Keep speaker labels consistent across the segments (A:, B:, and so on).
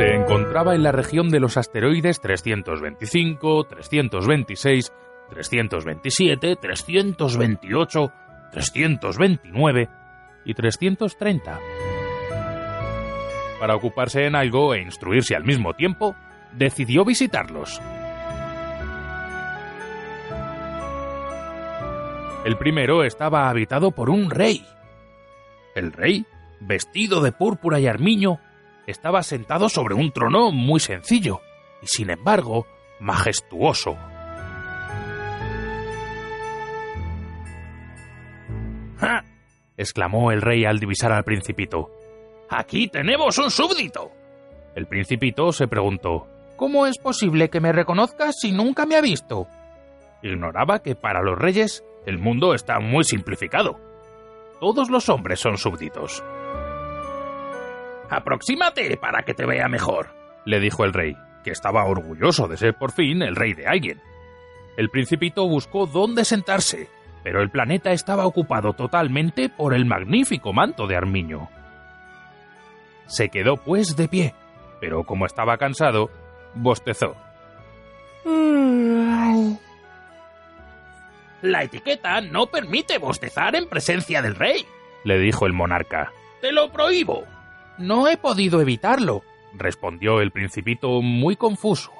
A: Se encontraba en la región de los asteroides 325, 326, 327, 328, 329 y 330. Para ocuparse en algo e instruirse al mismo tiempo, decidió visitarlos. El primero estaba habitado por un rey. El rey, vestido de púrpura y armiño, estaba sentado sobre un trono muy sencillo y sin embargo majestuoso. ¡Ja! exclamó el rey al divisar al principito. Aquí tenemos un súbdito. El principito se preguntó ¿Cómo es posible que me reconozcas si nunca me ha visto? Ignoraba que para los reyes el mundo está muy simplificado. Todos los hombres son súbditos. Aproxímate para que te vea mejor, le dijo el rey, que estaba orgulloso de ser por fin el rey de alguien. El principito buscó dónde sentarse, pero el planeta estaba ocupado totalmente por el magnífico manto de Armiño. Se quedó pues de pie, pero como estaba cansado, bostezó. La etiqueta no permite bostezar en presencia del rey, le dijo el monarca. Te lo prohíbo. No he podido evitarlo, respondió el principito muy confuso.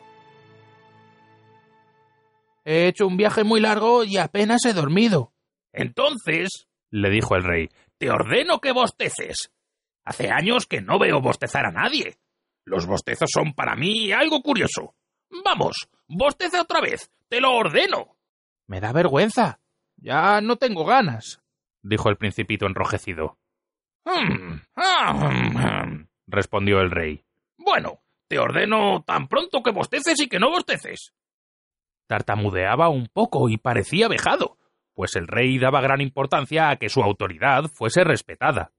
A: He hecho un viaje muy largo y apenas he dormido. Entonces, le dijo el rey, te ordeno que bosteces. Hace años que no veo bostezar a nadie. Los bostezos son para mí algo curioso. Vamos, bosteza otra vez, te lo ordeno. Me da vergüenza. Ya no tengo ganas, dijo el principito enrojecido. Respondió el rey. Bueno, te ordeno tan pronto que bosteces y que no bosteces. Tartamudeaba un poco y parecía vejado, pues el rey daba gran importancia a que su autoridad fuese respetada.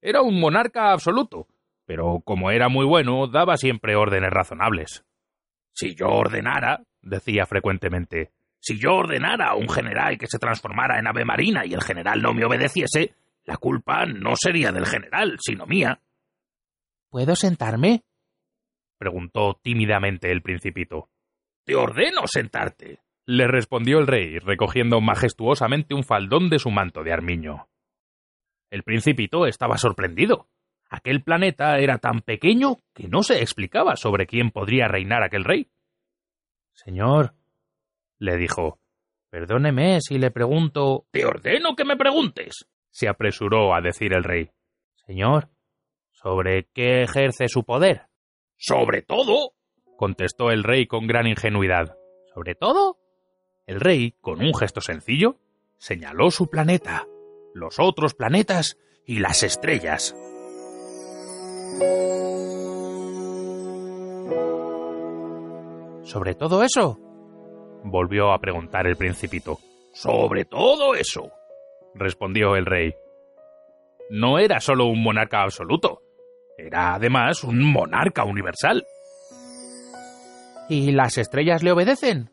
A: Era un monarca absoluto, pero como era muy bueno, daba siempre órdenes razonables. Si yo ordenara, decía frecuentemente, si yo ordenara a un general que se transformara en ave marina y el general no me obedeciese, la culpa no sería del general, sino mía. ¿Puedo sentarme? preguntó tímidamente el principito. Te ordeno sentarte, le respondió el rey, recogiendo majestuosamente un faldón de su manto de armiño. El principito estaba sorprendido. Aquel planeta era tan pequeño que no se explicaba sobre quién podría reinar aquel rey. Señor, le dijo. Perdóneme si le pregunto. Te ordeno que me preguntes. Se apresuró a decir el rey. Señor, ¿sobre qué ejerce su poder? Sobre todo. contestó el rey con gran ingenuidad. ¿Sobre todo? El rey, con un gesto sencillo, señaló su planeta, los otros planetas y las estrellas. ¿Sobre todo eso? volvió a preguntar el principito. Sobre todo eso, respondió el rey. No era solo un monarca absoluto, era además un monarca universal. ¿Y las estrellas le obedecen?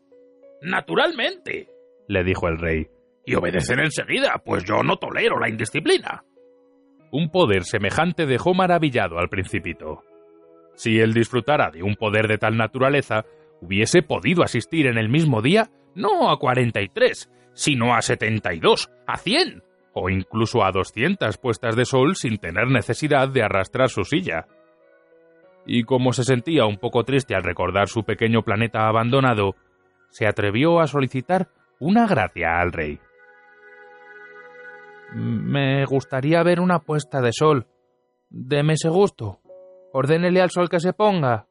A: Naturalmente, le dijo el rey. Y obedecen enseguida, pues yo no tolero la indisciplina. Un poder semejante dejó maravillado al principito. Si él disfrutara de un poder de tal naturaleza, hubiese podido asistir en el mismo día no a 43, sino a 72, a 100 o incluso a 200 puestas de sol sin tener necesidad de arrastrar su silla. Y como se sentía un poco triste al recordar su pequeño planeta abandonado, se atrevió a solicitar una gracia al rey. Me gustaría ver una puesta de sol. Deme ese gusto. Ordénele al sol que se ponga.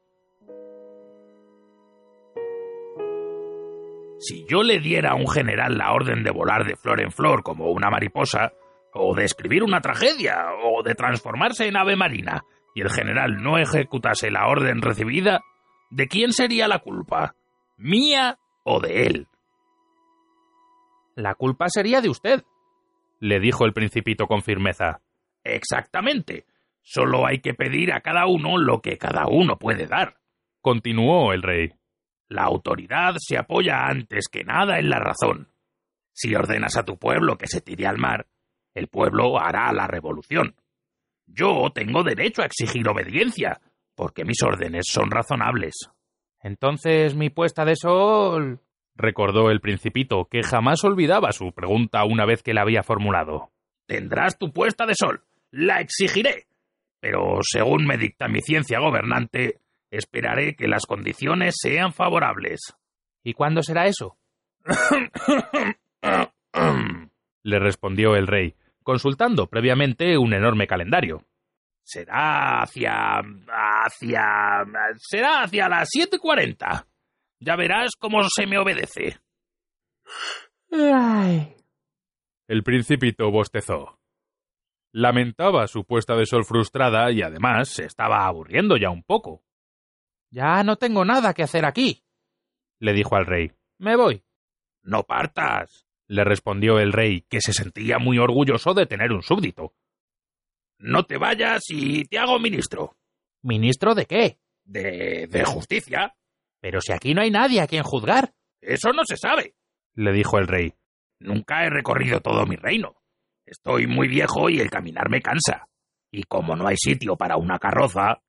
A: Si yo le diera a un general la orden de volar de flor en flor como una mariposa, o de escribir una tragedia, o de transformarse en ave marina, y el general no ejecutase la orden recibida, ¿de quién sería la culpa? ¿Mía o de él? La culpa sería de usted, le dijo el principito con firmeza. Exactamente. Solo hay que pedir a cada uno lo que cada uno puede dar, continuó el rey. La autoridad se apoya antes que nada en la razón. Si ordenas a tu pueblo que se tire al mar, el pueblo hará la revolución. Yo tengo derecho a exigir obediencia, porque mis órdenes son razonables.
B: Entonces mi puesta de sol.
C: recordó el principito, que jamás olvidaba su pregunta una vez que la había formulado.
A: Tendrás tu puesta de sol. La exigiré. Pero según me dicta mi ciencia gobernante, esperaré que las condiciones sean favorables.
B: ¿Y cuándo será eso?
C: le respondió el rey, consultando previamente un enorme calendario.
A: Será hacia. hacia. será hacia las siete cuarenta. Ya verás cómo se me obedece.
B: Ay.
C: El principito bostezó. Lamentaba su puesta de sol frustrada y además se estaba aburriendo ya un poco.
B: Ya no tengo nada que hacer aquí, le dijo al rey. Me voy.
A: No partas,
C: le respondió el rey, que se sentía muy orgulloso de tener un súbdito.
A: No te vayas y te hago ministro.
B: ¿Ministro de qué?
A: De. de justicia.
B: Pero si aquí no hay nadie a quien juzgar.
A: Eso no se sabe,
C: le dijo el rey.
A: Nunca he recorrido todo mi reino. Estoy muy viejo y el caminar me cansa. Y como no hay sitio para una carroza.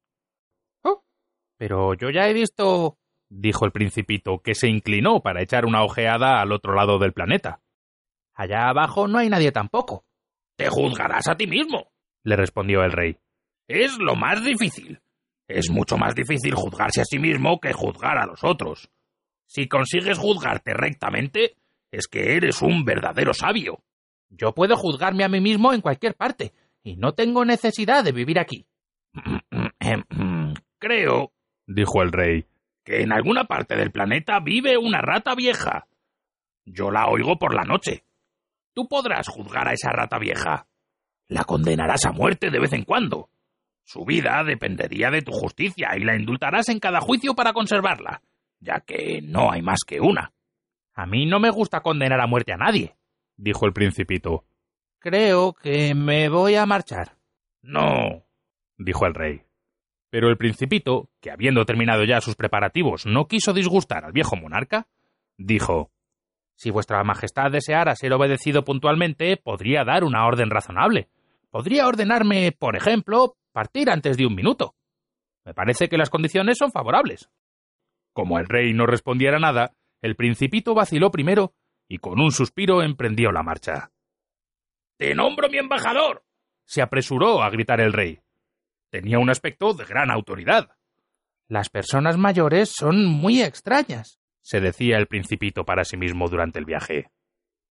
B: Pero yo ya he visto.
C: dijo el principito, que se inclinó para echar una ojeada al otro lado del planeta.
B: Allá abajo no hay nadie tampoco.
A: Te juzgarás a ti mismo,
C: le respondió el rey.
A: Es lo más difícil. Es mucho más difícil juzgarse a sí mismo que juzgar a los otros. Si consigues juzgarte rectamente, es que eres un verdadero sabio.
B: Yo puedo juzgarme a mí mismo en cualquier parte, y no tengo necesidad de vivir aquí.
A: Creo,
C: dijo el rey,
A: que en alguna parte del planeta vive una rata vieja. Yo la oigo por la noche. Tú podrás juzgar a esa rata vieja. La condenarás a muerte de vez en cuando. Su vida dependería de tu justicia y la indultarás en cada juicio para conservarla, ya que no hay más que una.
B: A mí no me gusta condenar a muerte a nadie,
C: dijo el principito.
B: Creo que me voy a marchar.
A: No,
C: dijo el rey. Pero el principito, que habiendo terminado ya sus preparativos no quiso disgustar al viejo monarca, dijo
B: Si vuestra majestad deseara ser obedecido puntualmente, podría dar una orden razonable. Podría ordenarme, por ejemplo, partir antes de un minuto. Me parece que las condiciones son favorables.
C: Como el rey no respondiera nada, el principito vaciló primero y con un suspiro emprendió la marcha.
A: Te nombro mi embajador.
C: se apresuró a gritar el rey. Tenía un aspecto de gran autoridad.
B: Las personas mayores son muy extrañas,
C: se decía el principito para sí mismo durante el viaje.